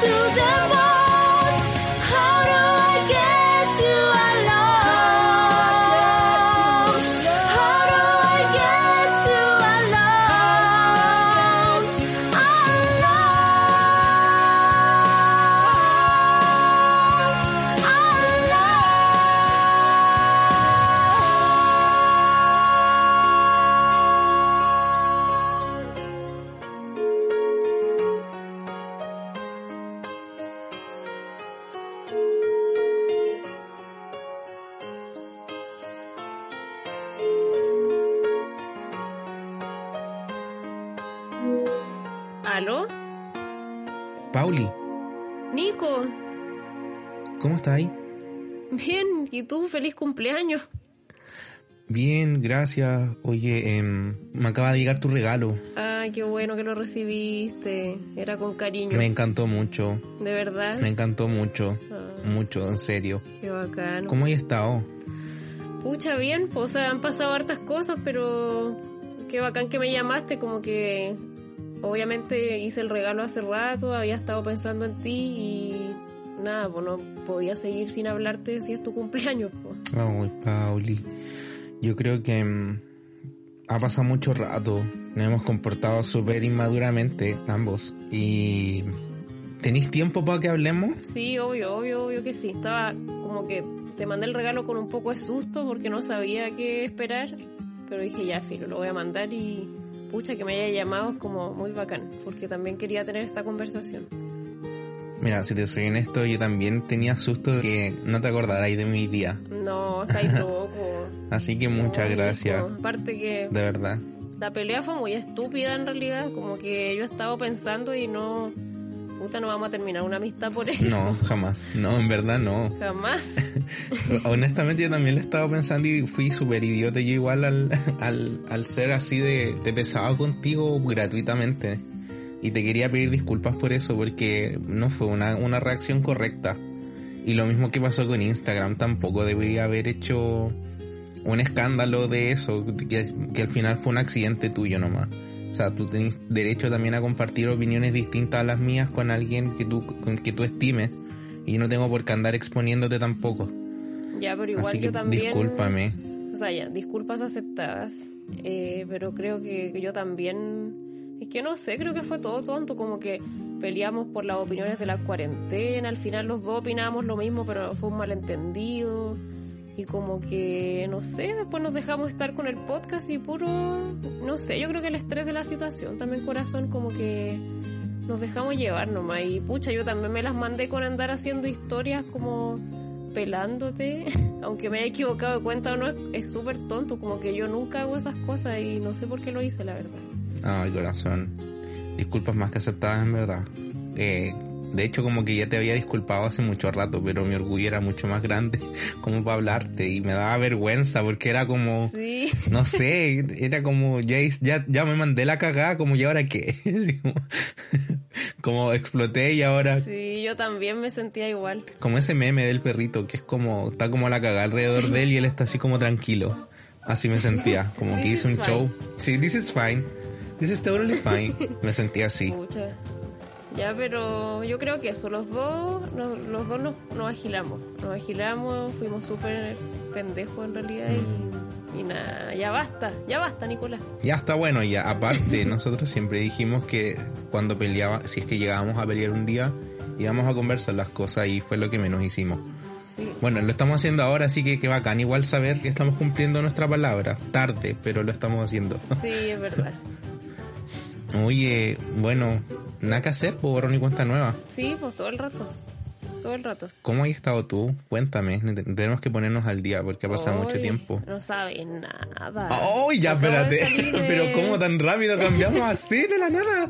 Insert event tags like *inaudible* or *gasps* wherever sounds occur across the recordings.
To the Bien, gracias. Oye, em, me acaba de llegar tu regalo. Ay, qué bueno que lo recibiste. Era con cariño. Me encantó mucho. De verdad. Me encantó mucho. Ah, Mucho, en serio. qué bacano. ¿Cómo has estado? Pucha, bien, pues, o sea, han pasado hartas cosas, pero qué bacán que me llamaste, como que obviamente hice el regalo hace rato, había estado pensando en ti y nada, pues no podía seguir sin hablarte si es tu cumpleaños. pues. Ay, Pauli. Yo creo que em, ha pasado mucho rato. Nos hemos comportado súper inmaduramente, ambos. Y... ¿Tenéis tiempo para que hablemos? Sí, obvio, obvio, obvio que sí. Estaba como que te mandé el regalo con un poco de susto porque no sabía qué esperar, pero dije ya, filo, lo voy a mandar y pucha que me haya llamado es como muy bacán, porque también quería tener esta conversación. Mira, si te soy honesto, yo también tenía susto de que no te acordarais de mi día. No, estáis *laughs* loco. Así que muchas No, gracias. Aparte que De verdad. la pelea fue muy estúpida en realidad, como que yo he estado pensando y no puta, no vamos a terminar una amistad por eso. No, jamás. No, en verdad no. *laughs* *laughs* Jamás. Honestamente yo también lo he estado pensando y fui súper idiota yo igual al, al, al ser así de, de pesado contigo gratuitamente. Y te quería pedir disculpas por eso porque no fue una, una reacción correcta. Y lo mismo que pasó con Instagram, tampoco debería haber hecho un escándalo de eso, que, que al final fue un accidente tuyo nomás. O sea, tú tenés derecho también a compartir opiniones distintas a las mías con alguien que tú, con que tú estimes. Y yo no tengo por qué andar exponiéndote tampoco. Ya, pero igual Así que yo también. discúlpame. O sea, ya, disculpas aceptadas. eh, pero creo que yo también. Es que no sé, creo que fue todo tonto. Como que peleamos por las opiniones de la cuarentena. Al final los dos opinábamos lo mismo, pero fue un malentendido. Y como que, no sé, después nos dejamos estar con el podcast y puro. No sé, yo creo que el estrés de la situación también, corazón, como que nos dejamos llevar nomás. Y pucha, yo también me las mandé con andar haciendo historias como pelándote, *laughs* aunque me haya equivocado de cuenta o no, es- es súper tonto, como que yo nunca hago esas cosas y no sé por qué lo hice, la verdad. Ay, corazón. Disculpas más que aceptadas en verdad. Eh, de hecho, como que ya te había disculpado hace mucho rato, pero mi orgullo era mucho más grande *laughs* como para hablarte y me daba vergüenza porque era como, Sí, no sé, era como, ya, ya, ya me mandé la cagada, como, ¿y ahora qué? *laughs* Como, *laughs* como exploté y ahora, sí, yo también me sentía igual. como ese meme del perrito, que es como, está como la cagada alrededor de él y él está así como tranquilo. Así me sentía, como que hice un is show. Sí, this is fine. This is totally fine. Me sentía así. Pucha. Ya, pero yo creo que eso, los dos, nos- los dos nos, nos agilamos, nos agilamos, fuimos súper pendejos en realidad y, y nada, ya basta, ya basta, Nicolás. Ya está bueno, ya. Aparte, *laughs* nosotros siempre dijimos que cuando peleaba, si es que llegábamos a pelear un día, íbamos a conversar las cosas y fue lo que menos hicimos. Sí. Bueno, lo estamos haciendo ahora, así que qué bacán. Igual saber que estamos cumpliendo nuestra palabra. Tarde, pero lo estamos haciendo. Sí, es verdad. *laughs* Oye, bueno, nada que hacer, por borrón y cuenta nueva. Sí, pues todo el rato. Todo el rato. ¿Cómo has estado tú? Cuéntame. Tenemos que ponernos al día porque ha pasado mucho tiempo. No sabes nada. ¡Ay, ya, Acabo espérate! *laughs* de- Pero ¿cómo tan rápido cambiamos así de la nada?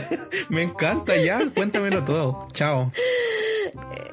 *laughs* Me encanta ya, cuéntamelo todo. Chao.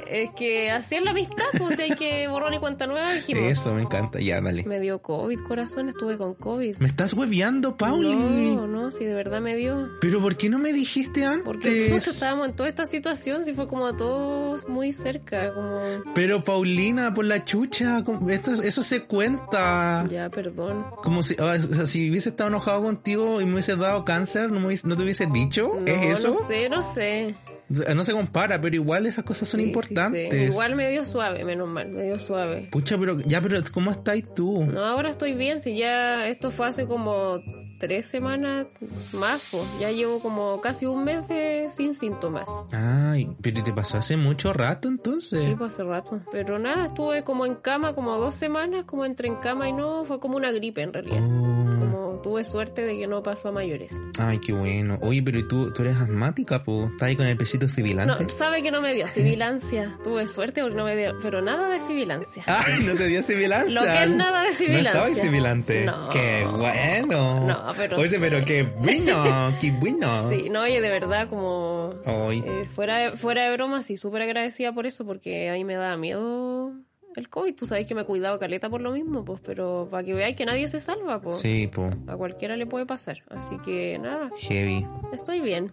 Es que así es la amistad, pues hay que borrar y cuenta nueva, dijimos. Eso, me encanta. Ya, dale. Me dio COVID, corazón, estuve con COVID. ¿Me estás hueveando, Pauli? No, no, si de verdad me dio. ¿Pero por qué no me dijiste antes? Porque *laughs* puta, estábamos en toda esta situación, si fue como todos muy cerca, como... Pero Paulina, por la chucha, esto, eso se cuenta. Ya, perdón. Como si, o sea, si hubiese estado enojado contigo y me hubiese dado cáncer, ¿no, me hubiese- no te hubiese dicho? No, ¿Es eso? no sé, no sé. No se compara, pero igual esas cosas son Sí, sí importantes. Igual me dio suave, menos mal, me dio suave. Pucha, pero ya, pero ¿cómo estás tú? No, ahora estoy bien, si ya esto fue hace como tres semanas más, pues. Ya llevo como casi un mes de, sin síntomas. Ay, pero te pasó hace mucho rato entonces. Sí, pues hace rato. Pero nada, estuve como en cama como dos semanas, como entre en cama y no, fue como una gripe en realidad. Oh. Como tuve suerte de que no pasó a mayores. Ay, qué bueno. Oye, pero ¿y tú, tú eres asmática, po? ¿Estás ahí con el pesito sibilante? No, sabe que no me dio sibilancia. Tuve suerte porque no me dio, pero nada de sibilancia. Ay, no te dio sibilancia. Lo que es nada de sibilancia. No estaba sibilante. No. Qué bueno. No, pero Oye, sí. pero qué bueno, *laughs* qué bueno. Sí, no, oye, de verdad, como Ay, eh, fuera, de, fuera de broma, sí, súper agradecida por eso, porque a mí me daba miedo el COVID. Tú sabes que me he cuidado caleta por lo mismo, pues, pero para que veáis que nadie se salva, pues. sí, po. A cualquiera le puede pasar. Así que nada, Heavy. estoy bien.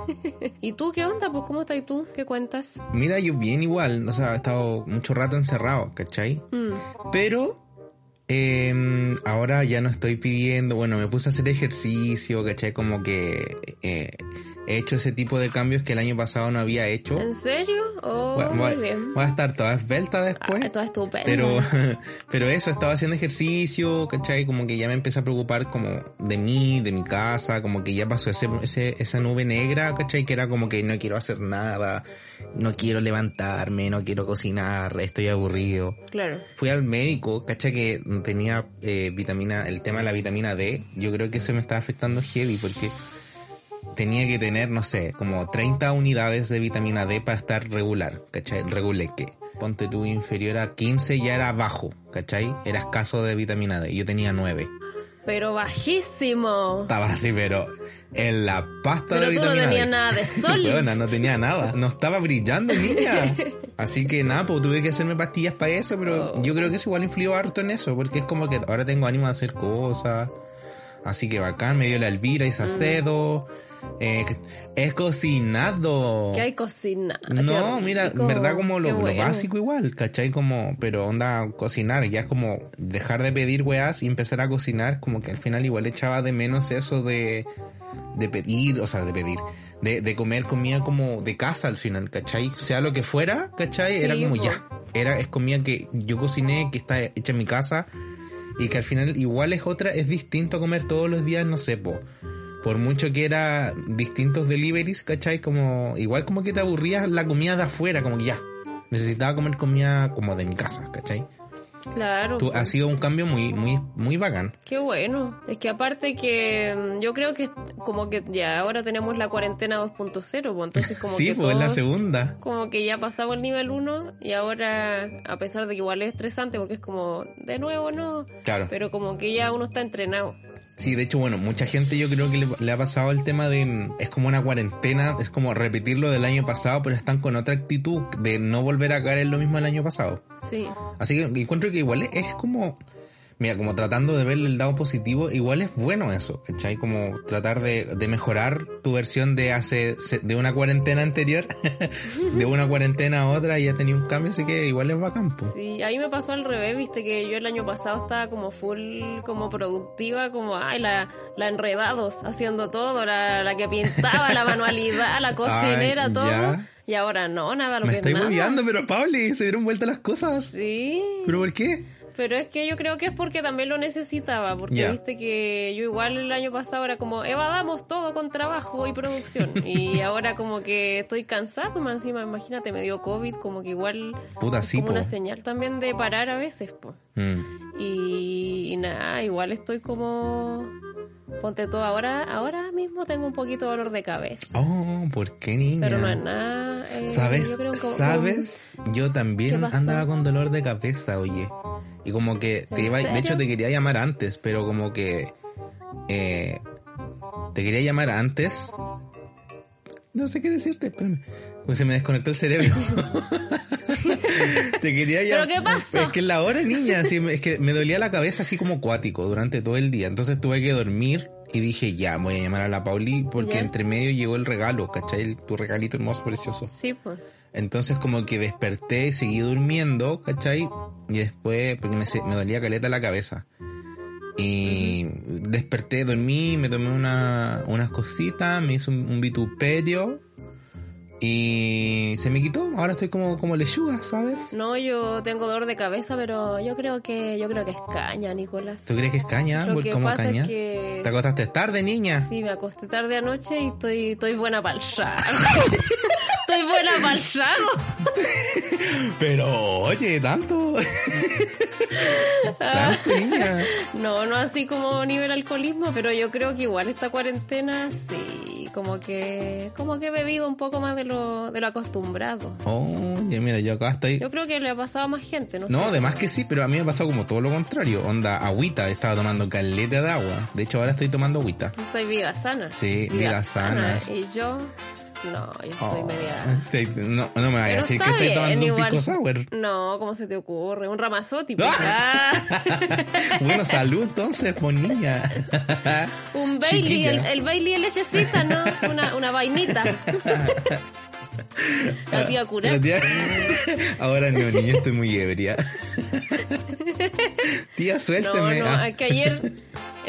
*laughs* ¿Y tú qué onda? Pues, ¿cómo estás tú? ¿Qué cuentas? Mira, yo bien igual. O sea, he estado mucho rato encerrado, ¿cachai? Mm, Pero eh, ahora ya no estoy pidiendo, bueno, me puse a hacer ejercicio, ¿cachai? Como que eh, he hecho ese tipo de cambios que el año pasado no había hecho. ¿En serio? Oh, Voy, muy voy- bien. voy a estar toda esbelta después. Ah, todo estupendo. Pero, *laughs* pero eso, estaba haciendo ejercicio, ¿cachai? Como que ya me empecé a preocupar como de mí, de mi casa, como que ya pasó ese, ese, esa nube negra, ¿cachai? Que era como que no quiero hacer nada, no quiero levantarme, no quiero cocinar, estoy aburrido. Claro. Fui al médico, ¿cachai? Que tenía eh, vitamina, el tema de la vitamina D, yo creo que eso me estaba afectando heavy porque tenía que tener, no sé, como 30 unidades de vitamina D para estar regular, ¿cachai? Reguleque. Ponte tú inferior a 15 ya era bajo, ¿cachai? Era escaso de vitamina D, yo tenía 9. pero bajísimo. Estaba así, pero en la pasta Pero de tú no vitamina tenías D. nada de *laughs* sol. No tenía nada. No estaba brillando, niña. *laughs* Así que nada, pues tuve que hacerme pastillas para eso, pero Oh. yo creo que eso igual influyó harto en eso, porque es como que ahora tengo ánimo de hacer cosas. Así que bacán, me dio la Elvira y Mm. Sacedo. Eh, cocinado. Que hay cocina. No, Qué mira, en verdad como lo, qué básico igual, ¿cachai? Como, pero onda, cocinar, ya es como dejar de pedir weas y empezar a cocinar, como que al final igual echaba de menos eso de, de pedir, o sea, de pedir, de, de comer comida como de casa al final, ¿cachai? Sea lo que fuera, ¿cachai? Sí, era como ya, era, es comida que yo cociné, que está hecha en mi casa, y que al final igual es otra, es distinto a comer todos los días, no sé, po. Por mucho que era distintos deliveries, ¿cachai? Como, igual como que te aburrías la comida de afuera, como que ya. Necesitaba comer comida como de mi casa, ¿cachai? Claro. Tú, ha sido un cambio muy, muy, muy bacán. Qué bueno. Es que aparte que mm, yo creo que como que ya ahora tenemos la cuarentena 2.0, pues entonces como *laughs* sí, que pues en la todos- segunda. como que ya pasamos el nivel 1 y ahora, a pesar de que igual es estresante porque es como, de nuevo no, Claro. pero como que ya uno está entrenado. Sí, de hecho, bueno, mucha gente yo creo que le, le ha pasado el tema de, mm, es como una cuarentena, es como repetir lo del año pasado, pero están con otra actitud de no volver a caer en lo mismo del año pasado. Sí, Así que encuentro que igual es como, mira, como tratando de verle el lado positivo, igual es bueno eso, ¿cachai? Como tratar de, de mejorar tu versión de hace, de una cuarentena anterior, *laughs* de una cuarentena a otra, y ha tenido un cambio, así que igual es bacán, po. sí, a mí me pasó al revés, viste que yo el año pasado estaba como full, como productiva, como, ay, la, la enredados, haciendo todo, la, la que pintaba, la manualidad, la *laughs* cocinera, Ay, todo. ya. Y ahora no, nada, lo Me que estáis nada. pero Pauli, se dieron vuelta las cosas. Sí. ¿Pero por qué? Pero es que yo creo que es porque también lo necesitaba, porque viste que yo igual el año pasado era como, evadamos todo con trabajo y producción. y *laughs* ahora como que estoy cansada, pues encima, imagínate, me dio COVID, como que igual Puta, sí, como po. una señal también de parar a veces, pues. Mm. Y, y nada, igual estoy como... Ponte todo, ahora, ahora mismo tengo un poquito de dolor de cabeza. Oh, ¿por qué, niña? Pero no es nada... eh, ¿Sabes? yo creo que como- ¿Sabes? Yo ¿Qué también andaba con dolor de cabeza, oye. Y como que te ¿En iba, de serio? hecho te quería llamar antes, pero como que eh, te quería llamar antes. No sé qué decirte, espérame. Pues se me desconectó el cerebro. *laughs* *laughs* te quería ¿Pero llamar. qué pasó? Es que en la hora, niña, sí, me- es que me dolía la cabeza así como cuático durante todo el día. Entonces tuve que dormir y dije, ya, voy a llamar a la Pauli porque Ya. entre medio llegó el regalo, ¿cachai? El- tu regalito hermoso, precioso. Sí, pues. Entonces como que desperté, seguí durmiendo, ¿cachai? Y después, porque me dolía caleta la cabeza. Y desperté, dormí, me tomé una, unas cositas, me hice un, un vituperio y se me quitó. Ahora estoy como, como lechuga, ¿sabes? No, yo tengo dolor de cabeza, pero yo creo que yo creo que es caña, Nicolás. ¿Tú crees que es caña? Lo ¿Por- que ¿Cómo pasa caña? es que ¿Te acostaste tarde, niña? sí, me acosté tarde anoche y estoy estoy buena para el *laughs* estoy buena para el. *laughs* Pero, oye, tanto. *laughs* tanto, niña. No, no así como nivel alcoholismo, pero yo creo que igual esta cuarentena sí, como que como que he bebido un poco más de lo de lo acostumbrado. Oye, mira, yo acá estoy... Yo creo que le ha pasado a más gente, no, No, sé. además que sí, pero a mí me ha pasado como todo lo contrario. Onda, agüita, estaba tomando caleta de agua. De hecho, ahora estoy tomando agüita. Estás vida sana. Sí, vida sana. Y yo no, yo estoy Oh, media te- no, no me vayas a decir que estoy tomando un igual. pico sour. No, ¿cómo se te ocurre? Un ramazotti. pues. ¡Ah! *laughs* Bueno, salud entonces, pues niña. *laughs* un Bailey, el, el Bailey en lechecita, ¿no? Una, una vainita. *laughs* La tía cura. La tía- Ahora no, niña, estoy muy ebria. Tía, No, suélteme. no, Ah. es que ayer,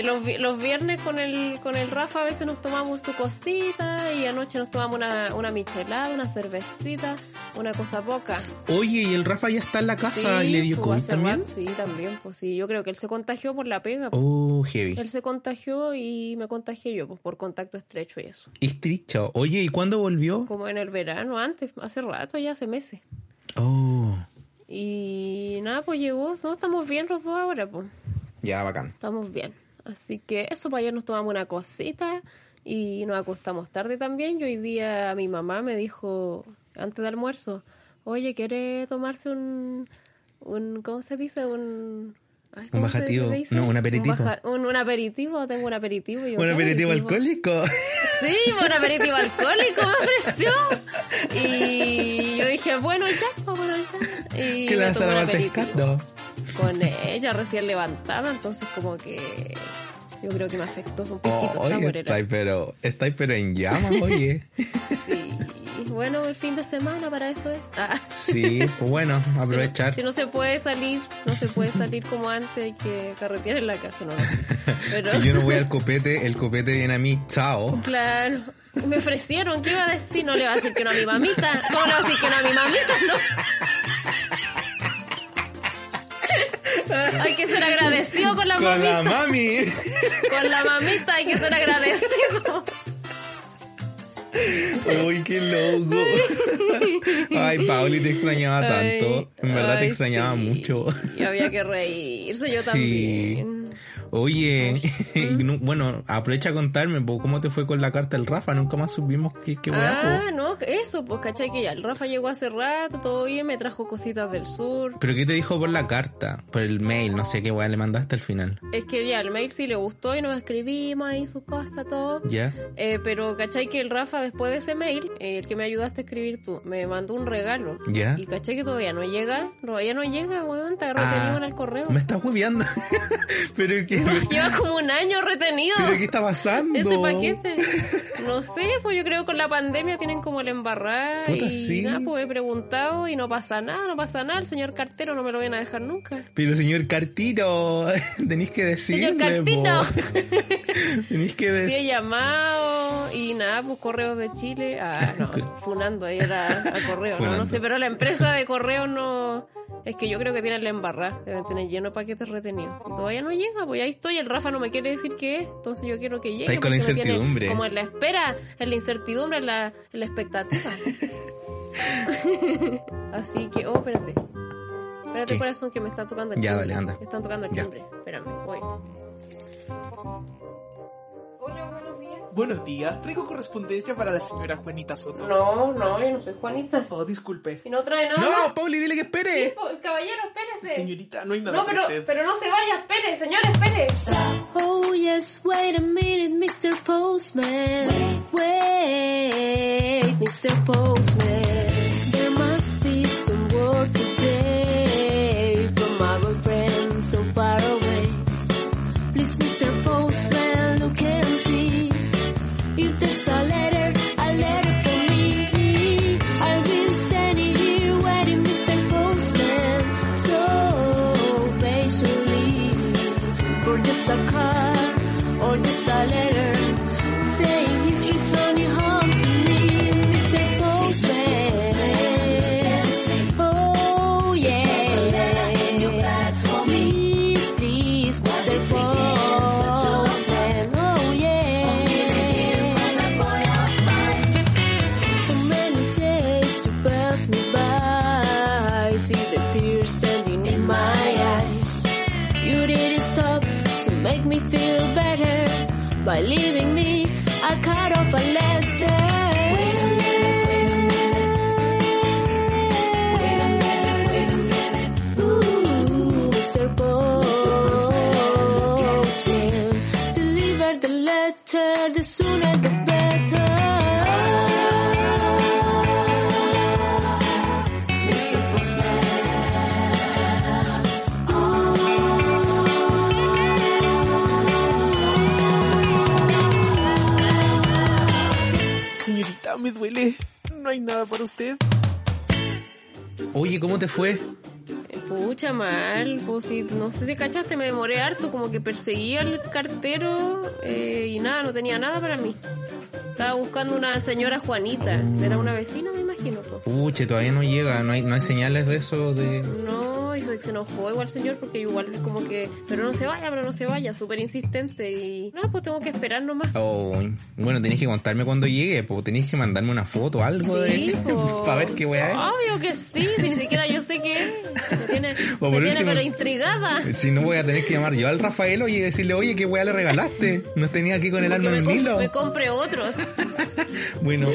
los, vi- los viernes con el, con el Rafa a veces nos tomamos su cosita y anoche nos tomamos una, una michelada, una cervecita, una cosa poca. Oye, y el Rafa ya está en la casa y le dio pues, COVID también. Sí, también, pues sí. Yo creo que él se contagió por la pega. pues. Oh, heavy. Él se contagió y me contagié yo, pues por contacto estrecho y eso. Estricho. Oye, ¿y cuándo volvió? Como en el verano, antes, hace rato, ya hace meses. Oh, Y nada, pues llegó, no estamos bien los dos ahora, pues. ya, bacán. Estamos bien. Así que eso, para ayer nos tomamos una cosita y nos acostamos tarde también. Yo hoy día mi mamá me dijo, antes del almuerzo, oye, ¿quiere tomarse un, un ¿cómo se dice? Un Ay, Un ¿cómo se bajativo. No, un aperitivo. baja- un, un aperitivo, tengo un aperitivo. y yo, Un ¿qué aperitivo alcohólico. Sí, un aperitivo alcohólico me ofreció. Y yo dije, bueno, ya, pues, bueno, ya. Y que me tomé un aperitivo pescando. Con ella recién levantada, entonces como que yo creo que me afectó un poquito esa oye, estáis pero, estáis pero en llamas, *laughs* oye. Sí, bueno, el fin de semana para eso es. Ah. Sí, pues bueno, *laughs* aprovechar. Si no se puede salir, no se puede salir como antes, hay que carretear en la casa, no. Pero, Si yo no voy al copete, el copete viene a mí, chao. claro. Me ofrecieron, ¿qué iba a decir? No le va a decir que no a mi mamita. ¿Cómo le va a decir que no a mi mamita? No. *laughs* Hay que ser agradecido con la Con la mamita. mami. Con la mamita hay que ser agradecido. Uy, qué loco. Ay, Pauli, te extrañaba tanto. En verdad te extrañaba sí. mucho. Y había que reírse, yo Sí. también. Oye, *laughs* no- bueno, aprovecha a contarme, ¿cómo te fue con la carta del Rafa? Nunca más supimos qué, qué. Ah, no, eso, pues cachai que ya el Rafa llegó hace rato, todo bien, me trajo cositas del sur. ¿Pero qué te dijo por la carta? Por el mail, no sé qué weá le mandaste al final. Es que ya el mail sí le gustó y nos escribimos ahí su cosa, todo. ¿Ya? Eh, pero cachai que el Rafa después de ese mail, el que me ayudaste a escribir tú, me mandó un regalo. ¿Ya? Y cachai que todavía no llega, todavía no llega, weón, está retenido Ah, en el correo. Me estás hueveando. *laughs* ¿Pero qué? *laughs* Lleva como un año retenido. ¿Pero qué está pasando? Ese paquete. No sé, pues yo creo que con la pandemia tienen como el embarrar. Puta, y sí. nada, pues he preguntado y no pasa nada, no pasa nada. El señor cartero no me lo viene a dejar nunca. Pero señor Cartito, *laughs* tenéis que decirle, Señor Cartito. po. Tenéis que Sí he decir. llamado y nada, pues correos de Chile. Ah, *laughs* no, funando ahí era a correo, ¿no? Sé, pero la empresa de correo no. Es que yo creo que tienen la embarrada, deben tener lleno de paquetes retenidos. Y todavía no llega, pues ahí estoy. El Rafa no me quiere decir qué es, entonces yo quiero que llegue. Estáis con la tiene incertidumbre. Como en la espera, en la incertidumbre, en la, en la expectativa. *laughs* Así que, oh, espérate. Espérate, ¿Qué? corazón, que me está tocando el Ya, timbre. dale, anda. Me están tocando el Ya. timbre. Espérame, voy. Hola, buenos días. Buenos días, traigo correspondencia para la señora Juanita Soto. No, no, yo no soy Juanita. Oh, disculpe. Y no trae nada. No, Pauli, dile que Sí, espere. po, caballero, espérese. Señorita, no hay nada No, para pero, usted. pero no se vaya, espere, señor, espere. Oh yes, wait a minute, Mr. Postman. Wait, Mr. Postman. Señorita, me duele. No hay nada para usted. Oye, ¿cómo te fue? Pucha, mal. Pues si, no sé si cachaste, me demoré harto, como que perseguía al cartero eh, y nada, no tenía nada para mí. Estaba buscando una señora Juanita. Era una vecina, me imagino. pues. Puche, todavía no llega, no hay, no hay señales de eso de... No, y se, enojó igual señor porque igual como que, pero no se vaya, pero no se vaya, súper insistente y no, pues tengo que esperar nomás. Oh, bueno, tenéis que contarme cuando llegue, pues tenéis que mandarme una foto, algo Sí, de... *laughs* para ver qué weá. Obvio que sí, Me tiene, *laughs* O me por tiene último- pero intrigada. Si no voy a tener que llamar yo al Rafael y decirle, oye, ¿qué weá le regalaste? No tenía aquí con el Porque alma en hilo. me compre otros. *laughs* Bueno,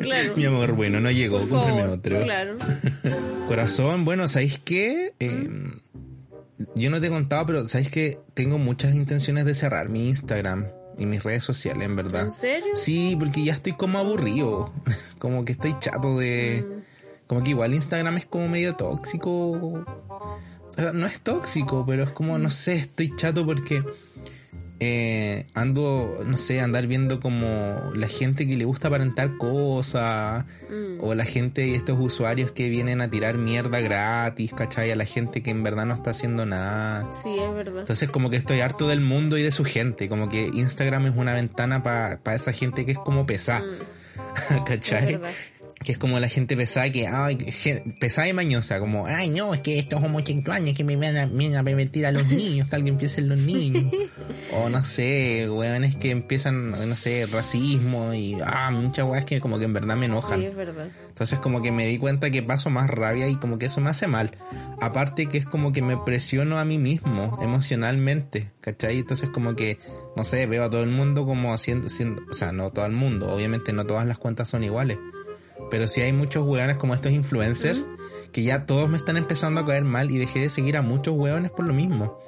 Claro. mi amor, bueno, no llegó, Por cómprame favor, otro. Claro. *laughs* Corazón, bueno, ¿sabéis qué? Eh, yo no te he contado, pero sabes que tengo muchas intenciones de cerrar mi Instagram y mis redes sociales, en verdad. ¿En serio? Sí, porque ya estoy como aburrido. Como que estoy chato de. Como que igual Instagram es como medio tóxico. O sea, no es tóxico, pero es como, no sé, estoy chato porque eh, ando, no sé, andar viendo como la gente que le gusta aparentar cosas, Mm. o la gente y estos usuarios que vienen a tirar mierda gratis, ¿cachai? A la gente que en verdad no está haciendo nada. Sí, es verdad. Entonces como que estoy harto del mundo y de su gente, como que Instagram es una ventana para esa gente que es como pesada, Mm, *laughs* ¿cachai? Que es como la gente pesada que, ay, pesada y mañosa, como, ay no, es que estos homosexuales que me van a, me van a pervertir a los *laughs* niños, que alguien piense en los niños. o no sé, weones que empiezan, no sé, racismo y, ah, muchas weas que como que en verdad me enojan. Sí, es verdad. Entonces como que me di cuenta que paso más rabia y como que eso me hace mal. Aparte que es como que me presiono a mí mismo emocionalmente, ¿cachai? Entonces como que, no sé, veo a todo el mundo como haciendo, siendo, o sea, no todo el mundo, obviamente no todas las cuentas son iguales. Pero sí hay muchos hueones como estos influencers que ya todos me están empezando a caer mal y dejé de seguir a muchos hueones por lo mismo.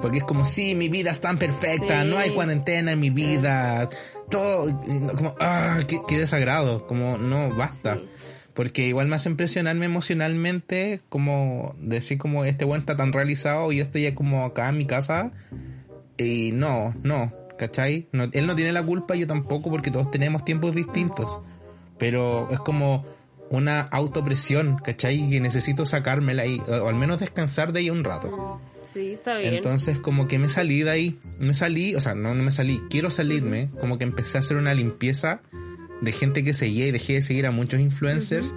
Porque es como, sí, mi vida es tan perfecta, Sí. no hay cuarentena en mi vida, todo, como, ah, qué, qué desagrado, como, no, basta. Sí. Porque igual me hace impresionarme emocionalmente, como decir como este weón está tan realizado y yo estoy ya como acá en mi casa. Y no, no, ¿cachai? No, él no tiene la culpa, yo tampoco, porque todos tenemos tiempos distintos. Pero es como una autopresión, ¿cachai? Que necesito sacármela ahí, o, al menos descansar de ahí un rato. Sí, está bien. Entonces como que me salí de ahí, me salí, o sea, no, no me salí, quiero salirme, como que empecé a hacer una limpieza de gente que seguía y dejé de seguir a muchos influencers,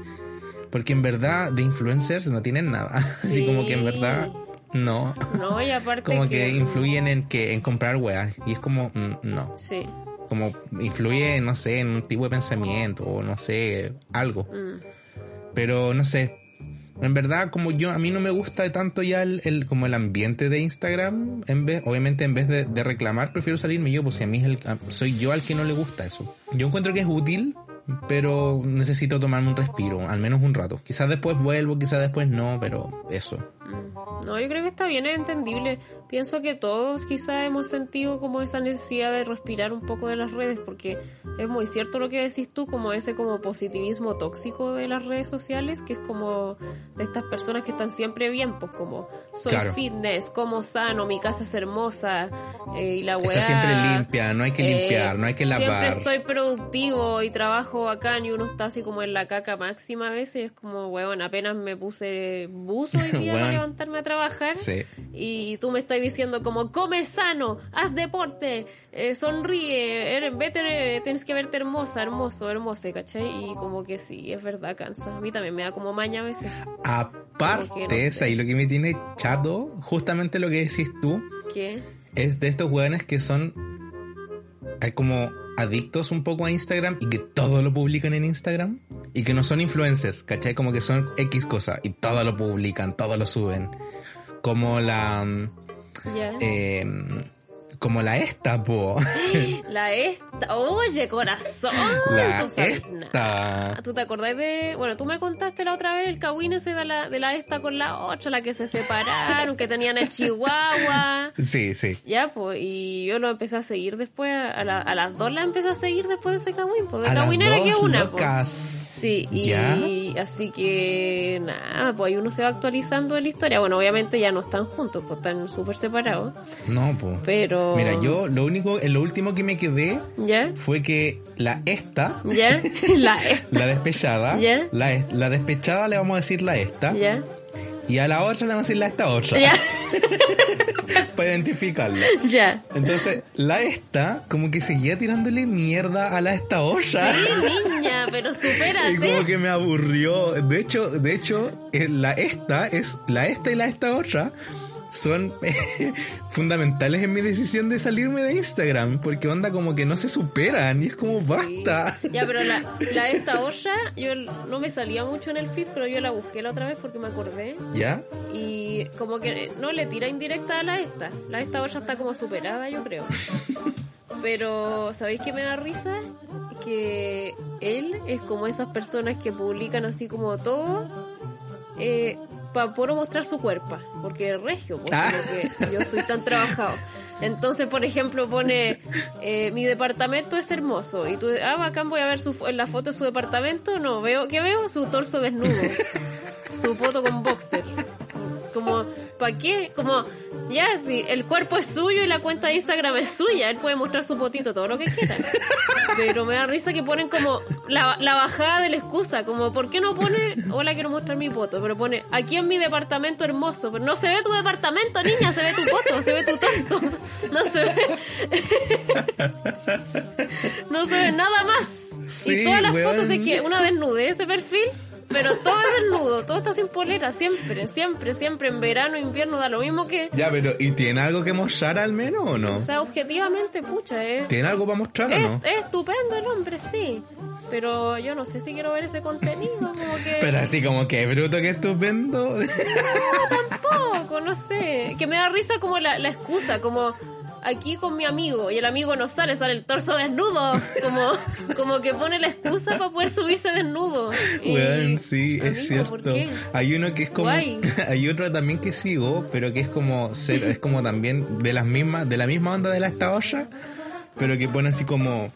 porque en verdad de influencers no tienen nada, *laughs* así Sí. como que en verdad no, No, y aparte como que influyen en que en comprar weas y es como mm, no, Sí. Como influye, no sé, en un tipo de pensamiento o no sé, algo, Mm. pero no sé. En verdad, como yo, a mí no me gusta tanto ya el, el- como el ambiente de Instagram, en vez, obviamente en vez de, de reclamar, prefiero salirme yo, pues si a mí es el, soy yo al que no le gusta eso. Yo encuentro que es útil, pero necesito tomarme un respiro, al menos un rato. Quizás después vuelvo, quizás después no, pero eso. Mm. No, yo creo que está bien, es entendible. Pienso que todos quizá hemos sentido como esa necesidad de respirar un poco de las redes, porque es muy cierto lo que decís tú, como ese como positivismo tóxico de las redes sociales, que es como de estas personas que están siempre bien, pues como soy Claro. fitness, como sano, mi casa es hermosa, eh, y la weá... Está siempre limpia, no hay que eh, limpiar, no hay que lavar. Siempre estoy productivo y trabajo bacán y uno está así como en la caca máxima a veces. Es como, weón, apenas me puse buzo hoy *laughs* día Weón. levantarme a trabajar. Sí. Y tú me estás diciendo como, come sano, haz deporte, eh, sonríe, eres- vete, tienes que verte hermosa, hermoso, hermosa, ¿cachai? Y como que sí, es verdad, cansa. A mí también me da como maña a veces. Aparte, no es sé. ahí lo que me tiene chato, justamente lo que decís tú, ¿Qué? es de estos hueones que son hay como adictos un poco a Instagram y que todo lo publican en Instagram y que no son influencers, ¿cachai? Como que son X cosas y todo lo publican, todo lo suben. Como la... Ya. eh, como la esta, po. *gasps* La esta, oye, corazón, la tú esta. ¿Tú te acordás de...? Bueno, tú me contaste la otra vez el cagüín ese de la, de la esta con la otra, la que se separaron, que tenían el chihuahua. Sí, sí. Ya, pues, y yo lo empecé a seguir después, a, la- a las dos la empecé a seguir después de ese cagüín, pues de A cagüín era que una, pues. Sí, y ¿Ya? así que nada, pues ahí uno se va actualizando la historia. Bueno, obviamente ya no están juntos, pues están súper separados, No, po. pero... Mira, yo lo único, en lo último que me quedé ¿Ya? fue que la esta, ¿Ya? *laughs* La esta. la despechada, ¿Ya? la, la despechada le vamos a decir la esta, ¿Ya? Y a la otra le vamos a decir la esta otra, ¿Ya? *laughs* para identificarla. ¿Ya? Entonces, la esta, como que seguía tirándole mierda a la esta otra. Sí, niña, pero *laughs* Y como supérate. que me aburrió. De hecho, de hecho, eh, la esta es, la esta y la esta otra son *laughs* fundamentales en mi decisión de salirme de Instagram, porque onda como que no se superan y es como basta. Ya, pero la, *laughs* la esta otra, yo no me salía mucho en el feed, pero yo la busqué la otra vez porque me acordé. ¿Ya? Y como que no le tira indirecta a la esta. La esta otra está como superada, yo creo. *laughs* Pero, ¿sabéis qué me da risa? Que él es como esas personas que publican así como todo. eh, para puro mostrar su cuerpo, porque es regio, porque Ah. yo estoy tan trabajado. Entonces, por ejemplo, pone, eh, mi departamento es hermoso. Y tú, ah, bacán, voy a ver su, en la foto de su departamento. No, veo, ¿qué veo? Su torso desnudo. su foto con boxer. Como, ¿para qué? Como, ya, si el cuerpo es suyo y la cuenta de Instagram es suya, él puede mostrar su potito todo lo que quiera. Pero me da risa que ponen como la, la bajada de la excusa, como, ¿por qué no pone, hola, quiero mostrar mi foto? Pero pone, aquí en mi departamento hermoso, pero no se ve tu departamento, niña, se ve tu foto, se ve tu torso, no se ve, no se ve nada más. Sí, y todas las weón. fotos es que una desnudez ese perfil, pero todo es desnudo, todo está sin polera, siempre, siempre, siempre, en verano, invierno, da lo mismo que, Ya, pero ¿y tiene algo que mostrar al menos o no? o sea, objetivamente, pucha, es, ¿Tiene algo para mostrar o no? es estupendo el hombre, sí. Pero yo no sé si quiero ver ese contenido, como *laughs* que... Pero así como que bruto, que estupendo. Tampoco, no sé. Que me da risa como la, la excusa, como aquí con mi amigo y el amigo no sale, sale el torso desnudo. Como, como que pone la excusa para poder subirse desnudo. Weón, sí, Amigo, es cierto. Hay uno que es como, Guay. *laughs* hay otro también que sigo, pero que es como, es como también de las mismas, de la misma onda de la esta olla, pero que pone así como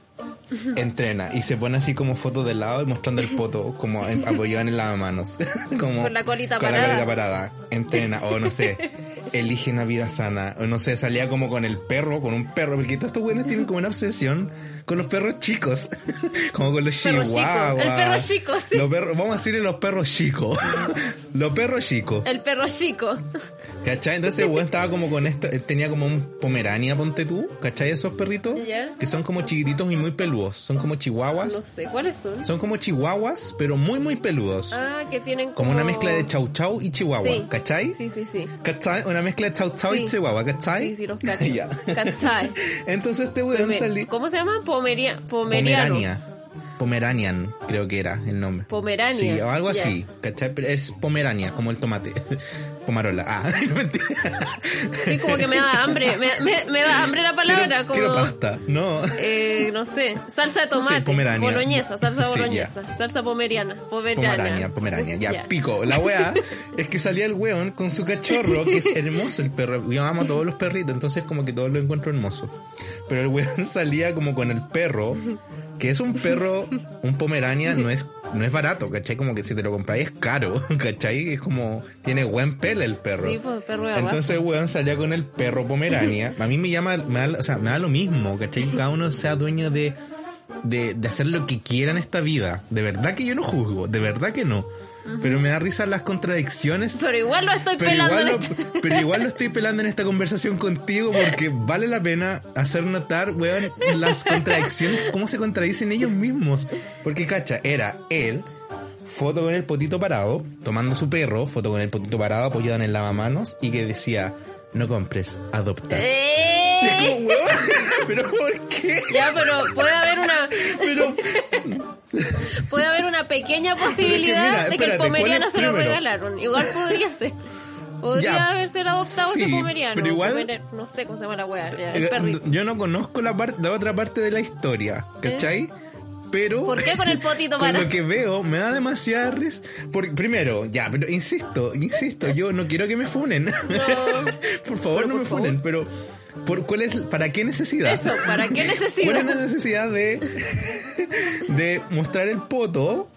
entrena y se pone así como fotos de lado y mostrando el poto como apoyado en el lavamanos. *laughs* Como Con la colita con la parada. colita parada. Entrena o no sé elige una vida sana. O no sé salía como con el perro con un perro porque estos güeyes tienen como una obsesión con los perros chicos *laughs* como con los chihuahuas El perro chico, sí. Los perros- vamos a decirle los perros chicos *laughs* los perros chicos El perro chico. ¿Cachai? Entonces el weón *laughs* estaba como con esto, tenía como un pomerania, ponte tú, ¿cachai? Esos perritos que son como chiquititos y muy peludos, son como chihuahuas, No sé, ¿cuáles son? son como chihuahuas, pero muy muy peludos, Ah, que tienen como... como una mezcla de chau chau y chihuahua, Sí. ¿cachai? Sí, sí, sí. ¿Cachai? Una mezcla de chau chau y chihuahua, ¿cachai? Sí, sí, los. ¿Cachai? Entonces este weón salí... ¿Cómo se llama? Pomeria... Pomeriano. Pomerania. Pomeranian, creo que era el nombre. Pomerania. Sí, o algo así, ¿cachai? Es Pomerania, como el tomate. *laughs* Pomarola. Ah, *laughs* no mentira. Sí, como que me da hambre. Me, me- me da hambre la palabra. Quiero, como... quiero pasta, no. Eh, no sé, salsa de tomate, Sí, pomerania. boloñesa, salsa Sí, boloñesa, salsa pomeriana, pomeriana. Pomerania, Pomerania, ya, pico. La weá *laughs* es que salía el weón con su cachorro, que es hermoso el perro. Yo amo a todos los perritos, entonces como que todos lo encuentro hermoso. Pero el weón salía como con el perro, que es un perro, un Pomerania, no es, no es barato, ¿cachai? Como que si te lo compráis es caro, *laughs* ¿cachai? Es como, tiene buen pelo el perro. Sí, pues perro de. Entonces weón salía con el perro Pomerania. *laughs* A mí me llama, me da, o sea, me da lo mismo, ¿cachai? Cada uno sea dueño de, de, de hacer lo que quiera en esta vida. De verdad que yo no juzgo, de verdad que no. Pero me da risa las contradicciones. Pero igual lo estoy Pero pelando. igual, en lo, este- pero igual lo estoy pelando en esta conversación contigo porque vale la pena hacer notar, weón, las contradicciones, cómo se contradicen ellos mismos. Porque, cacha, era él, foto con el potito parado, tomando su perro, foto con el potito parado apoyado en el lavamanos y que decía, no compres, adopta. ¡Eh! Como, pero ¿por qué? Ya, pero puede haber una Pero, puede haber una pequeña posibilidad mira, de que el espérate, ¿cuál pomeriano se lo primero? regalaron. Igual podría ser. Podría Ya. haber sido adoptado Sí, ese pomeriano. pero igual- Pomer- no sé cómo se llama la wea. ya, el eh, perrito. yo no conozco la, parte la otra parte de la historia, ¿cachai? Pero... ¿Por qué con el potito *laughs* para? lo que veo, me da demasiada risa. Por, primero, ya, pero insisto, insisto, yo no quiero que me funen. *laughs* por favor, Pero no por me favor. funen, pero por, ¿cuál es, ¿para qué necesidad? Eso, ¿para qué *laughs* ¿Cuál es necesidad? la necesidad de, de mostrar el poto?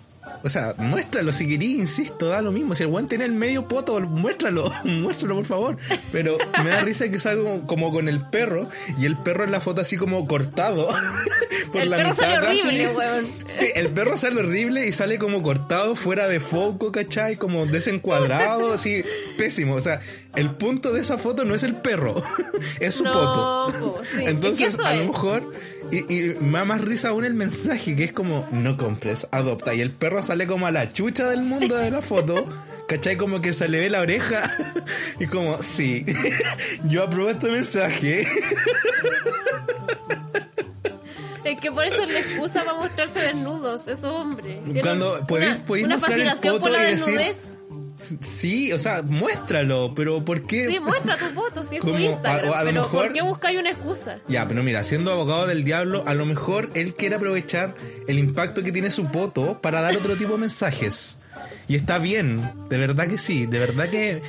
O sea, muéstralo si querís, insisto, da lo mismo. Si el weón tiene el medio poto, muéstralo, *laughs* muéstralo por favor. Pero me da risa que salga como, con el perro y el perro en la foto así como cortado. *laughs* por El la perro mitad sale horrible, weón. Sí, el perro sale horrible y sale como cortado fuera de foco, ¿cachai? Como desencuadrado, *laughs* así, pésimo. O sea, el punto de esa foto no es el perro, es su No, poto. po, sí. Entonces, a lo mejor, y, y me da más risa aún el mensaje, que es como, no compres, adopta. Y el perro sale como a la chucha del mundo de la foto, ¿cachai? Como que se le ve la oreja. Y como, sí, yo apruebo este mensaje. Es que por eso es la excusa para mostrarse desnudos, esos hombres. Cuando podéis- una, podéis una el por la y decir- desnudez. Sí, o sea, muéstralo, pero ¿por qué? Sí, muestra tu foto, si es tu Instagram. a- a lo pero mejor- ¿por qué buscáis una excusa? Ya, pero mira, siendo abogado del diablo, a lo mejor él quiere aprovechar el impacto que tiene su poto para dar otro tipo de mensajes. Y está bien, de verdad que sí, de verdad que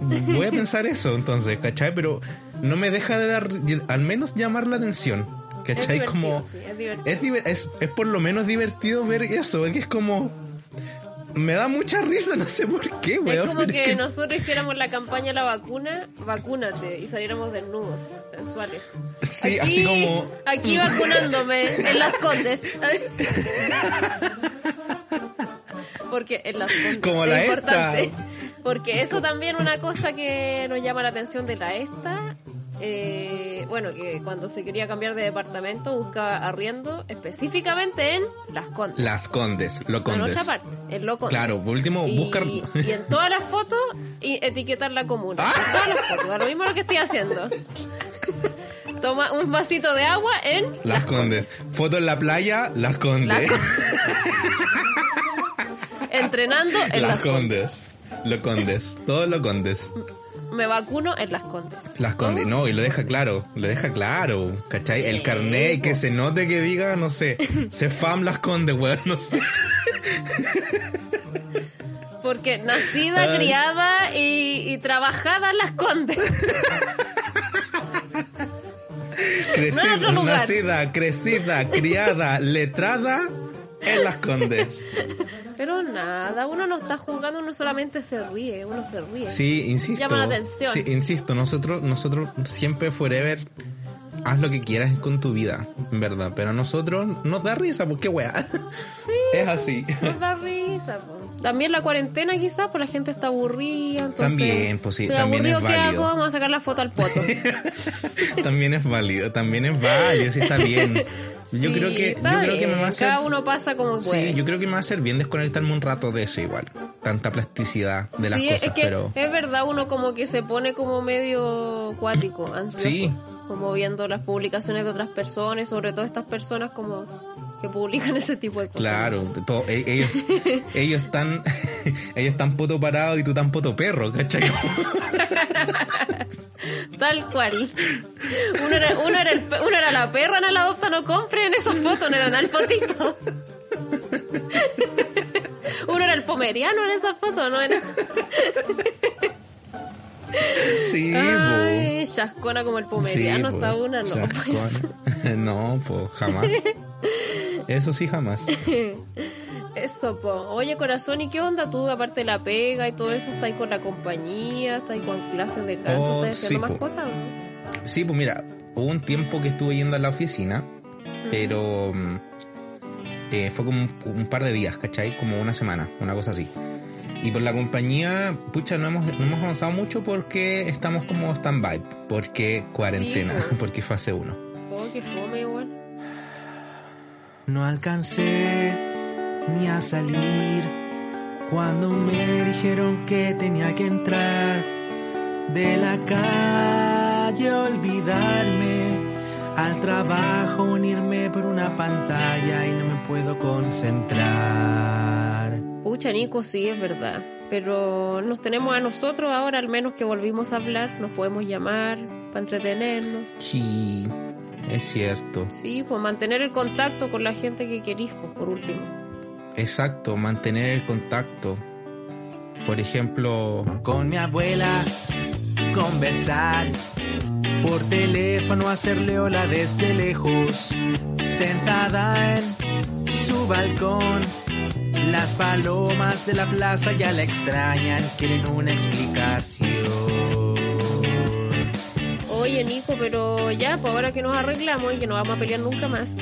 voy a pensar eso entonces, ¿cachai? Pero no me deja de dar, al menos llamar la atención, Es ¿cachai? divertido, como... sí, es. Es, es, es por lo menos divertido ver eso, es que es como... Me da mucha risa, no sé por qué, Es weón. como pero que es que- nosotros hiciéramos la campaña la vacuna, vacúnate, y saliéramos desnudos, sensuales. Sí, así como... Aquí vacunándome en las condes. Porque en las condes *laughs* Como es la importante. esta. Porque eso también una cosa que nos llama la atención de la esta. eh, bueno, que cuando se quería cambiar de departamento buscaba arriendo específicamente en Las Condes. Las Condes, lo En Condes. otra parte, en Lo Condes. Claro, por último, y, buscar... y en todas las fotos y etiquetar la comuna. Ah. En todas las fotos, da lo mismo lo que estoy haciendo. Toma un vasito de agua en Las Condes. Foto en la playa, Las Condes. Las entrenando en Las las, Condes. Lo Condes. Todos lo Condes. Me vacuno en las condes. Las Condes. No, y lo deja claro. Lo deja claro. ¿Cachai? El carnet y que se note que diga, no sé, se fam Las Condes, weón. No sé. Porque nacida, Ay. criada y, y trabajada en las condes. Crecida, en otro lugar. nacida, crecida, criada, letrada en Las Condes. Pero nada, uno no está jugando, uno solamente se ríe, uno se ríe. Sí, insisto. Llama la atención. Sí, insisto, nosotros, nosotros siempre forever haz lo que quieras con tu vida, en verdad. Pero a nosotros nos da risa, porque weá. Sí, Es así. nos da risa. po. También la cuarentena quizás, pues la gente está aburrida. entonces, También, pues sí, estoy también es aburrido, ¿qué válido. hago? Vamos a sacar la foto al poto. *laughs* también es válido, también es válido, sí está bien. Yo creo que, yo creo que me va a hacer, Cada uno pasa como puede. sí, yo creo que me va a hacer bien desconectarme un rato de eso igual. Tanta plasticidad de las Sí, cosas, es que pero es verdad, uno como que se pone como medio cuático, ansioso. Sí. Como viendo las publicaciones de otras personas, sobre todo estas personas como que publican ese tipo de cosas. claro, todo- e- ellos, *laughs* ellos están, *laughs* ellos están poto parados y tú tan poto perro, ¿cachai? *laughs* Tal cual. Uno era, uno era, el uno era la perra, no la adopta, no compre en esas fotos, no eran al potito. Uno era el pomeriano en esas fotos, no era. *laughs* Sí, bo. Ay, chascona como el pomeriano, Sí, está una, no. pues. *laughs* no, pues jamás. *laughs* Eso sí, jamás. Eso, po. Oye, corazón, ¿y qué onda tú, aparte de la pega y todo eso? ¿Estás ahí con la compañía? ¿Estás ahí con clases de canto? Oh, ¿Estás haciendo sí, más po. cosas no? Sí, pues mira, hubo un tiempo que estuve yendo a la oficina, pero mm, eh, fue como un, un par de días, ¿cachai? Como una semana, una cosa así. Y por la compañía, pucha, no hemos, no hemos avanzado mucho porque estamos como stand-by, porque cuarentena, po. *laughs* porque fase 1. Oh, qué fome igual. No alcancé ni a salir cuando me dijeron que tenía que entrar de la calle, olvidarme al trabajo, unirme por una pantalla y no me puedo concentrar. Pucha, Nico, sí, es verdad. Pero nos tenemos a nosotros ahora, al menos que volvimos a hablar. Nos podemos llamar para entretenernos. Sí, es cierto. Sí, pues mantener el contacto con la gente que querís, pues, por último. Exacto, mantener el contacto. Por ejemplo, Con mi abuela, conversar por teléfono, hacerle hola desde lejos, sentada en su balcón. Las palomas de la plaza ya la extrañan, quieren una explicación. Oye, Nico, pero ya, pues ahora que nos arreglamos y que no vamos a pelear nunca más,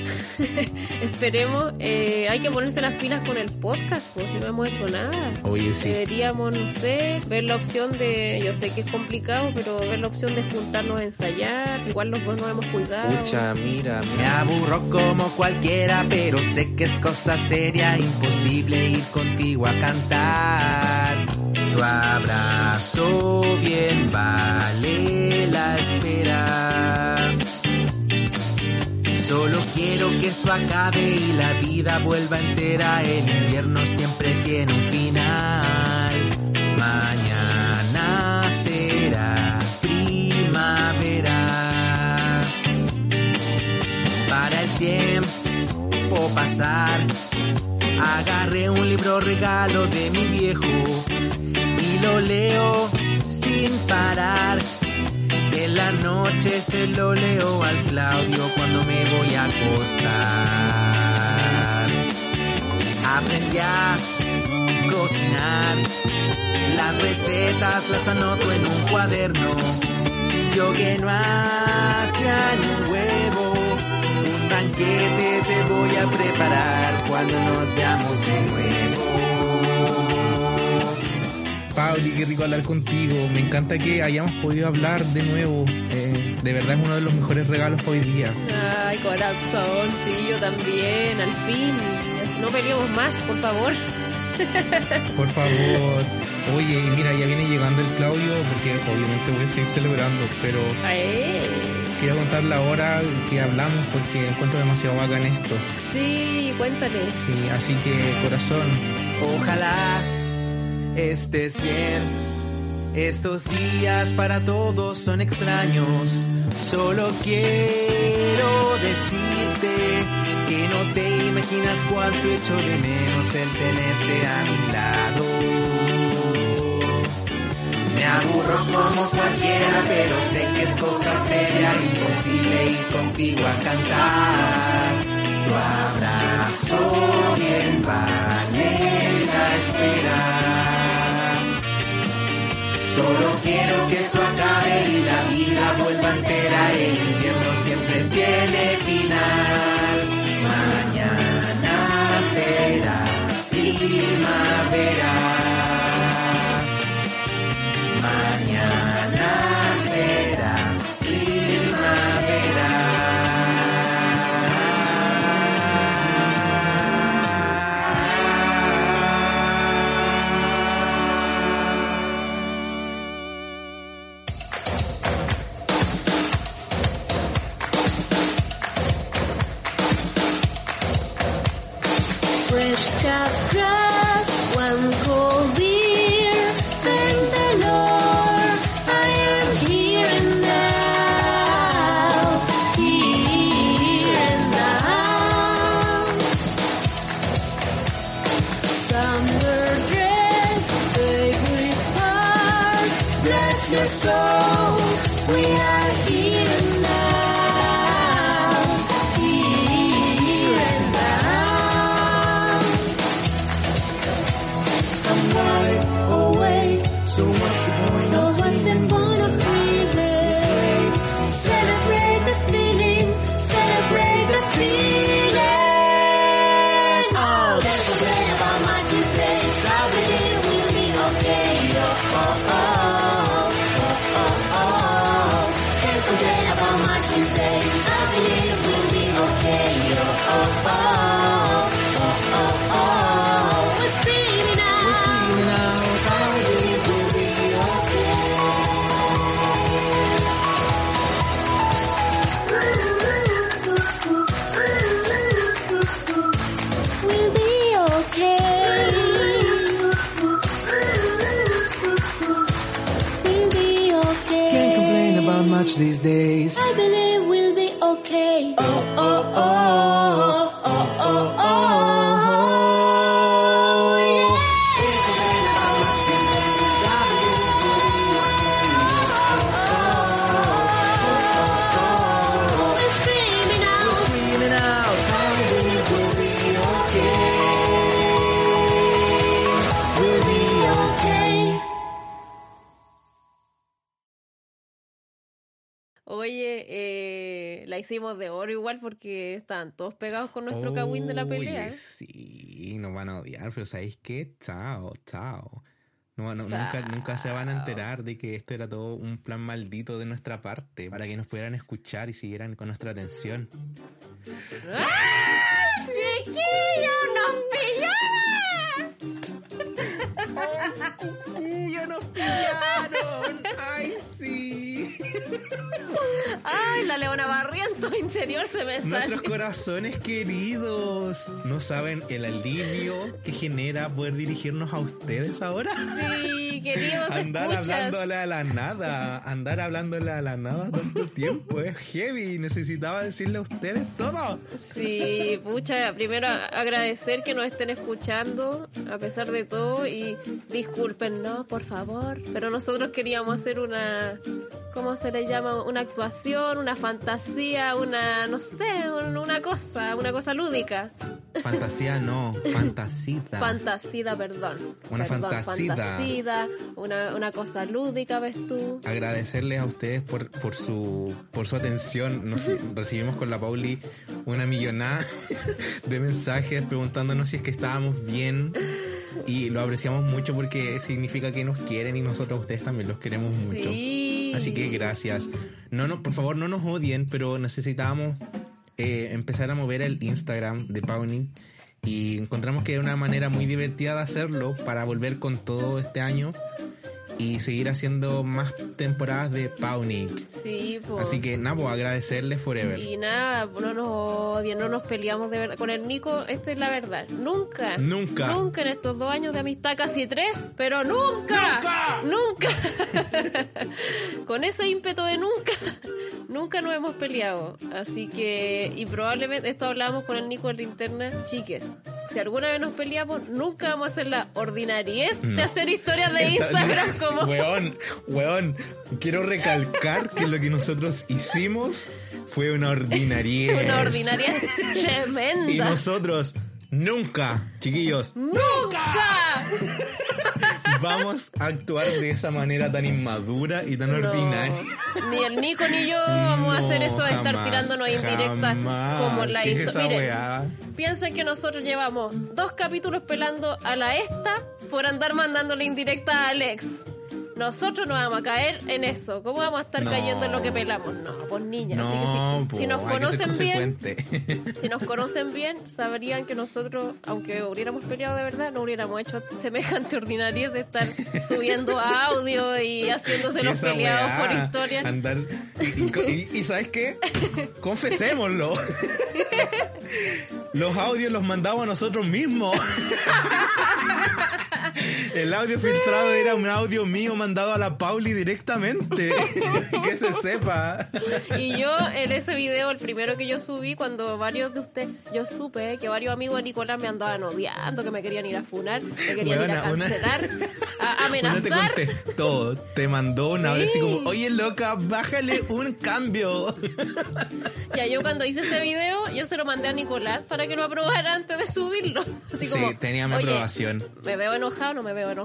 *laughs* esperemos, eh, hay que ponerse las pilas con el podcast, pues si no hemos hecho nada. oye, sí. Deberíamos, no sé, ver la opción de, yo sé que es complicado, pero ver la opción de juntarnos a ensayar, igual los dos nos hemos cuidado. mira, me aburro como cualquiera, pero sé que es cosa seria, imposible ir contigo a cantar. Tu abrazo bien vale la espera. Solo quiero que esto acabe y la vida vuelva entera. El invierno siempre tiene un final. Mañana será primavera para el tiempo pasar Agarré un libro regalo de mi viejo y lo leo sin parar. En la noche se lo leo al Claudio cuando me voy a acostar. Aprendí a cocinar. Las recetas las anoto en un cuaderno. Yo que no hacía ni un huevo. Un banquete te voy a preparar cuando nos veamos de nuevo. Pauli, qué rico hablar contigo. Me encanta que hayamos podido hablar de nuevo. Eh, de verdad es uno de los mejores regalos hoy día. Ay, corazón, sí, yo también, al fin. No peleemos más, por favor. *laughs* Por favor. Oye, y mira, ya viene llegando el Claudio porque obviamente voy a seguir celebrando, pero Ay, quiero contar la hora que hablamos porque encuentro demasiado bacán esto. sí, cuéntale. Sí, así que corazón, Ojalá estés bien. Estos días para todos son extraños. Solo quiero decirte que no te imaginas cuánto echo de menos el tenerte a mi lado. Me aburro como cualquiera, pero sé que es cosa seria, imposible ir contigo a cantar. Tu abrazo bien vale la espera. Solo quiero que esto acabe y la vida vuelva entera. El invierno siempre tiene final. Mañana Wednesday. De oro igual porque estaban todos pegados con nuestro cagüín de la pelea. Sí, nos van a odiar, pero ¿sabéis qué? Chao, chao. No, no, nunca, Chao. nunca se van a enterar de que esto era todo un plan maldito de nuestra parte, para que nos pudieran escuchar y siguieran con nuestra atención. ¡Ay, chiquillo! ¡Nos pillaron! *laughs* ¡Ya nos pillaron! ¡Ay, sí! ¡Ay, la leona barriente! llanto interior se me sale. Nuestros corazones queridos no saben el alivio que genera poder dirigirnos a ustedes ahora. Sí, queridos Andar escuchas. hablándole a la nada, andar hablándole a la nada tanto tiempo es heavy. Necesitaba decirle a ustedes todo. Sí, pucha, primero agradecer que nos estén escuchando a pesar de todo y disculpen, ¿no? Por favor. Pero nosotros queríamos hacer una, ¿cómo se le llama? Una actuación, una fantasía, una, no sé, un- una cosa, una cosa lúdica. Fantasía no, fantasita. Fantasida, perdón. Una Perdón, fantasida. fantasida, una, una cosa lúdica, ¿ves tú? agradecerles a ustedes por, por su por su atención. Nos recibimos con la Pauli una millonada de mensajes preguntándonos si es que estábamos bien y lo apreciamos mucho porque significa que nos quieren y nosotros a ustedes también los queremos mucho. Sí. Así que gracias. No, no, por favor no nos odien, pero necesitábamos eh, empezar a mover el Instagram de Pauli y encontramos que era una manera muy divertida de hacerlo para volver con todo este año y seguir haciendo más temporadas de Paunik. Sí, pues. Así que nada, pues agradecerles forever. Y nada, no nos odien, no nos peleamos de verdad. Con el Nico, esta es la verdad. Nunca. Nunca. Nunca en estos dos años de amistad, casi tres, pero nunca. Nunca. *laughs* Con ese ímpetu de nunca. Nunca nos hemos peleado. Así que, y probablemente, esto hablábamos con el Nico en la interna, chiques. Si alguna vez nos peleamos, nunca vamos a hacer la ordinariez de hacer historias de *laughs* Esta- Instagram como... Weón, weón, quiero recalcar que lo que nosotros hicimos fue una ordinariedad. *laughs* Una ordinaria *laughs* tremenda. Y nosotros nunca, chiquillos, ¡Nunca! Vamos a actuar de esa manera tan inmadura y tan No. ordinaria. Ni el Nico ni yo vamos a hacer eso de estar tirándonos indirectas como la ¿Qué es histo- esa Miren, weá? piensen que nosotros llevamos dos capítulos pelando a la esta por andar mandándole indirecta a Alex. Nosotros no vamos a caer en eso. ¿Cómo vamos a estar No. cayendo en lo que pelamos? No, pues niñas. Así que si, po, si nos conocen bien, *laughs* si nos conocen bien, sabrían que nosotros, aunque hubiéramos peleado de verdad, no hubiéramos hecho semejante ordinaria de estar subiendo *laughs* audio y haciéndose los peleados weá, por historias. Andar, y, y- y ¿sabes qué? Confesémoslo. *laughs* Los audios los mandamos a nosotros mismos. El audio filtrado era un audio mío mandado a la Pauli directamente. *laughs* Que se sepa. Y yo en ese video, el primero que yo subí, cuando varios de ustedes, yo supe que varios amigos de Nicolás me andaban odiando, que me querían ir a funar, me querían ir a Weona, una- cancelar, a *laughs* Uno te amenazar. contestó, te mandó una Sí. vez así como, oye loca, bájale un cambio. Ya yo cuando hice ese video, yo se lo mandé a Nicolás para que lo aprobara antes de subirlo. Así Sí, tenía mi "Oye, aprobación. ¿Me veo enojado no me veo *laughs*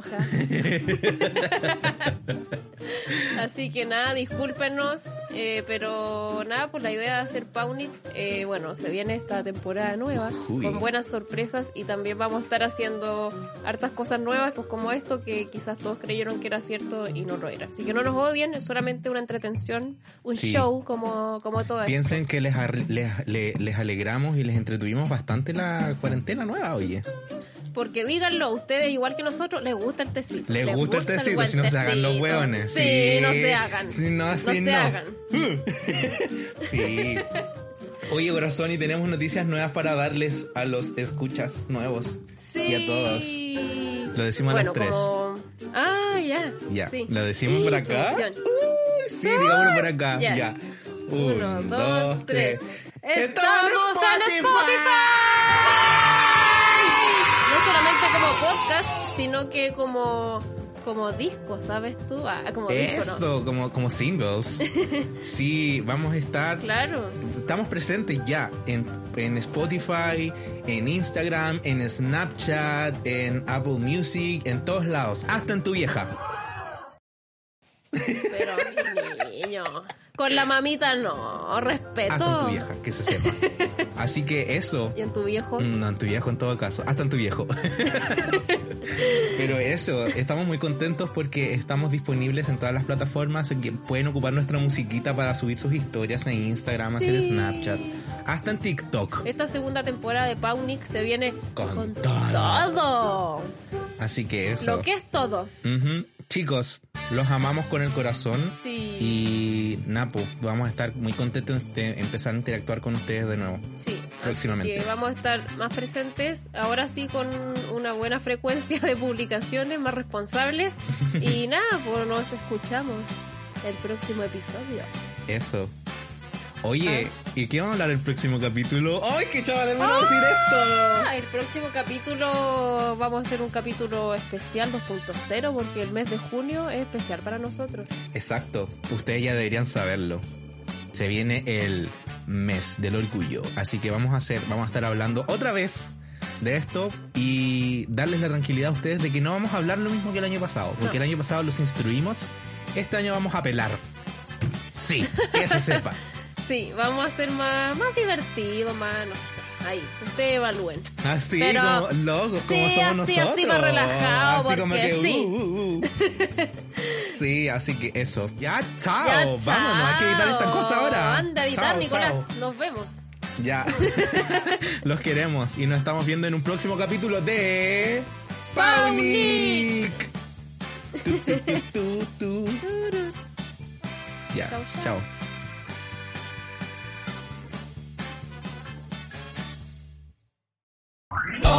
Así que nada, discúlpenos, eh, pero nada, pues la idea de hacer Pawnit, eh, bueno, se viene esta temporada nueva Uy. con buenas sorpresas y también vamos a estar haciendo hartas cosas nuevas, pues como esto que quizás todos creyeron que era cierto y no lo era. Así que no nos odien, es solamente una entretención, un Sí. show como, como todo esto. Piensen que les, les, le- les alegramos y les entretuvimos bastante la cuarentena nueva, oye. Porque díganlo, ustedes igual que nosotros, les gusta el tecito. Les gusta el tecito, si no se hagan los hueones. Sí, no se hagan. Si no, se no. hagan. *laughs* Sí. Oye, corazón, y tenemos noticias nuevas para darles a los escuchas nuevos. Sí. Y a todos. Lo decimos a bueno, las tres. como... Ah, ya. Ya. Sí. ¿Lo decimos Sí, por acá? Sí, digámoslo por acá. Ya. Ya. Uno, dos, tres. ¡Estamos ¡Estamos en Spotify! No solamente como podcast, sino que como, como disco, ¿sabes tú? Ah, como disco, ¿no? Eso, como, como singles. *laughs* Sí, vamos a estar. Claro. Estamos presentes ya en, en Spotify, en Instagram, en Snapchat, en Apple Music, en todos lados, hasta en tu vieja. Pero, niño. Con la mamita no, respeto. Hasta en tu vieja, que se sepa. *laughs* Así que eso. Y en tu viejo. No, en tu viejo en todo caso, hasta en tu viejo. *laughs* Pero eso, estamos muy contentos porque estamos disponibles en todas las plataformas que pueden ocupar nuestra musiquita para subir sus historias en Instagram, hacer Sí. Snapchat, hasta en TikTok. Esta segunda temporada de Paunik se viene Con todo. todo. Así que eso. Lo que es todo. Chicos, los amamos con el corazón Sí. y Napo, vamos a estar muy contentos de empezar a interactuar con ustedes de nuevo. Sí, Próximamente. Así que vamos a estar más presentes, ahora sí con una buena frecuencia de publicaciones, más responsables. *laughs* y nada, pues nos escuchamos el próximo episodio. Eso. Oye, Ah. ¿y qué vamos a hablar el próximo capítulo? ¡Ay, qué chaval de menos decir esto! Ah, el próximo capítulo vamos a hacer un capítulo especial 2.0 porque el mes de junio es especial para nosotros. Exacto, ustedes ya deberían saberlo. Se viene el mes del orgullo, así que vamos a hacer, vamos a estar hablando otra vez de esto y darles la tranquilidad a ustedes de que no vamos a hablar lo mismo que el año pasado, porque No. el año pasado los instruimos, este año vamos a pelar. Sí, que se sepa. *laughs* Sí, vamos a ser más, más divertido, más, no sé, ahí, ustedes evalúen. Así Pero- como locos, como sí, somos así, nosotros. así más relajado, Así como porque que, sí. uh, uh, uh. *laughs* Sí, así que eso. Ya, chao. Ya, Vámonos, hay que editar esta cosa ahora. Anda a editar, Chao, Nicolás. chao. Nos vemos. Ya. *laughs* Los queremos y nos estamos viendo en un próximo capítulo de Paunic. *laughs* Ya, Chao,